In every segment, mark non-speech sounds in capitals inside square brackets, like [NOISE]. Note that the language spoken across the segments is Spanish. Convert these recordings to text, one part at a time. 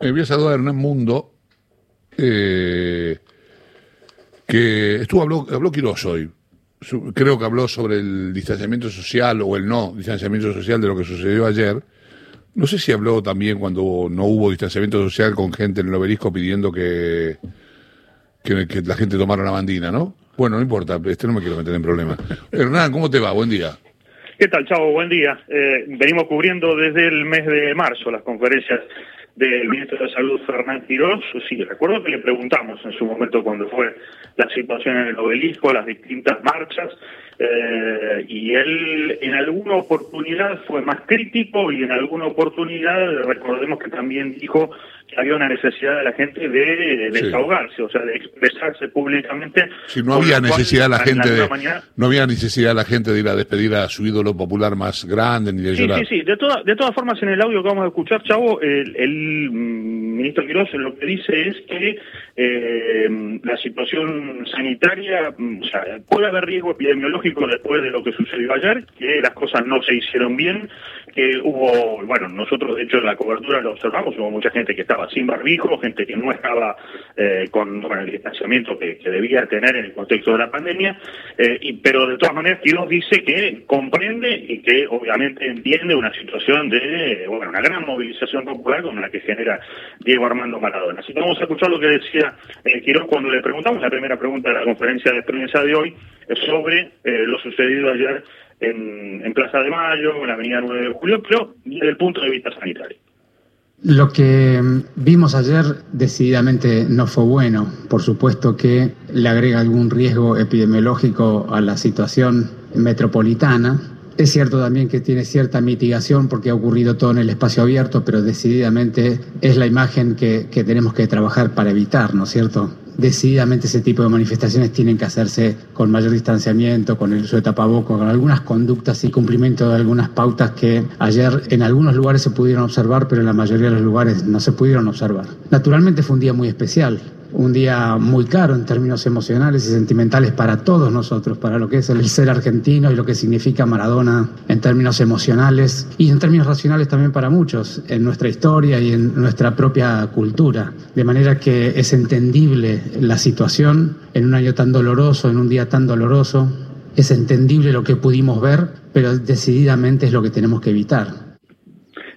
Me voy a saludar a Hernán Mundo, eh, que estuvo, habló, habló Quirós hoy. Creo que habló sobre el distanciamiento social o el no distanciamiento social de lo que sucedió ayer. No sé si habló también cuando no hubo distanciamiento social con gente en el obelisco pidiendo que, que, que la gente tomara la bandina, ¿no? Bueno, no importa, este no me quiero meter en problemas. [LAUGHS] Hernán, ¿cómo te va? Buen día. ¿Qué tal, Chavo? Buen día. Eh, venimos cubriendo desde el mes de marzo las conferencias del ministro de Salud, Fernán Quirós. Sí, recuerdo que le preguntamos en su momento cuando fue la situación en el obelisco, las distintas marchas, eh, y él en alguna oportunidad fue más crítico y en alguna oportunidad recordemos que también dijo había una necesidad de la gente de Sí. desahogarse, o sea, de expresarse públicamente. Si no había lo cual, necesidad la en gente de, no había necesidad la gente de ir a despedir a su ídolo popular más grande ni de Sí, llorar. sí, sí. De, toda- de todas formas, en el audio que vamos a escuchar, Chavo, el, el, mm, ministro Quirós lo que dice es que eh, la situación sanitaria, mm, o sea, puede haber riesgo epidemiológico después de lo que sucedió ayer, que las cosas no se hicieron bien, que hubo, bueno, nosotros de hecho en la cobertura lo observamos, hubo mucha gente que estaba sin barbijo, gente que no estaba eh, con, el distanciamiento que, debía tener en el contexto de la pandemia, eh, y, pero de todas maneras Quirós dice que comprende y que obviamente entiende una situación de, bueno, una gran movilización popular como la que genera Diego Armando Maradona. Así que vamos a escuchar lo que decía eh, cuando le preguntamos la primera pregunta de la conferencia de prensa de hoy eh, sobre lo sucedido ayer en, en Plaza de Mayo, en la Avenida 9 de Julio, pero desde el punto de vista sanitario. Lo que vimos ayer decididamente no fue bueno. Por supuesto que le agrega algún riesgo epidemiológico a la situación metropolitana. Es cierto también que tiene cierta mitigación porque ha ocurrido todo en el espacio abierto, pero decididamente es la imagen que, que tenemos que trabajar para evitar, ¿no es cierto? Decididamente ese tipo de manifestaciones tienen que hacerse con mayor distanciamiento, con el uso de tapabocas, con algunas conductas y cumplimiento de algunas pautas que ayer en algunos lugares se pudieron observar, pero en la mayoría de los lugares no se pudieron observar. Naturalmente fue un día muy especial, un día muy caro en términos emocionales y sentimentales para todos nosotros, para lo que es el ser argentino y lo que significa Maradona en términos emocionales y en términos racionales también para muchos, en nuestra historia y en nuestra propia cultura. De manera que es entendible la situación en un año tan doloroso, en un día tan doloroso, es entendible lo que pudimos ver, pero decididamente es lo que tenemos que evitar.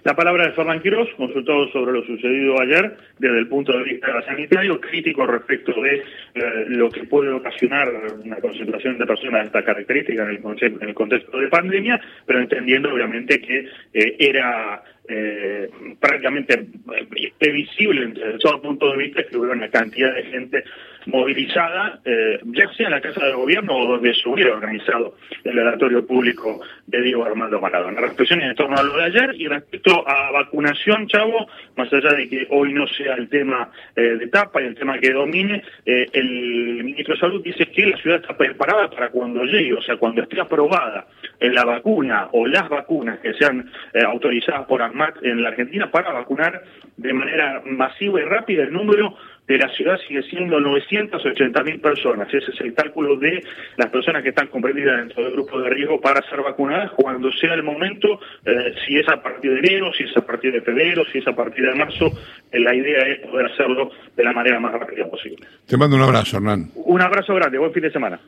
La palabra de Fernán Quirós, consultado sobre lo sucedido ayer desde el punto de vista sanitario, crítico respecto de eh, lo que puede ocasionar una concentración de personas de esta característica en el, contexto de pandemia, pero entendiendo obviamente que eh, era eh, prácticamente eh, previsible desde todo punto de vista que hubiera una cantidad de gente movilizada, eh, ya sea en la Casa de Gobierno o donde se hubiera organizado el oratorio público de Diego Armando Maradona. Reflexiones en torno a lo de ayer y respecto a vacunación, Chavo, más allá de que hoy no sea el tema eh, de tapa y el tema que domine, eh, el ministro de Salud dice que la ciudad está preparada para cuando llegue, o sea, cuando esté aprobada en la vacuna o las vacunas que sean eh, autorizadas por ANMAT en la Argentina para vacunar de manera masiva y rápida el número de la ciudad sigue siendo 980 mil personas. Ese es el cálculo de las personas que están comprendidas dentro del grupo de riesgo para ser vacunadas cuando sea el momento, eh, si es a partir de enero, si es a partir de febrero, si es a partir de marzo. eh, la idea es poder hacerlo de la manera más rápida posible. Te mando un abrazo, Hernán. Un abrazo grande, buen fin de semana.